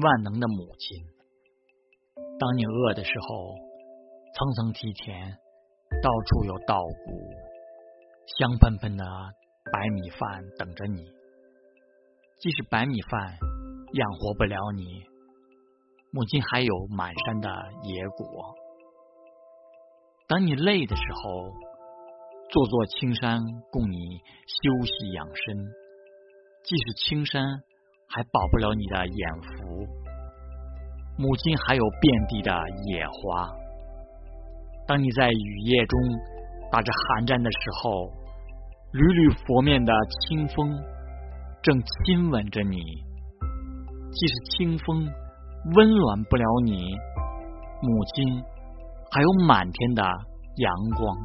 万能的母亲。当你饿的时候，层层梯田，到处有稻谷，香喷喷的白米饭等着你。即使白米饭养活不了你，母亲还有满山的野果。当你累的时候，座座青山供你休息养身。即使青山还保不了你的眼福，母亲还有遍地的野花。当你在雨夜中打着寒战的时候，缕缕佛面的清风正亲吻着你。即使清风温暖不了你，母亲还有满天的阳光。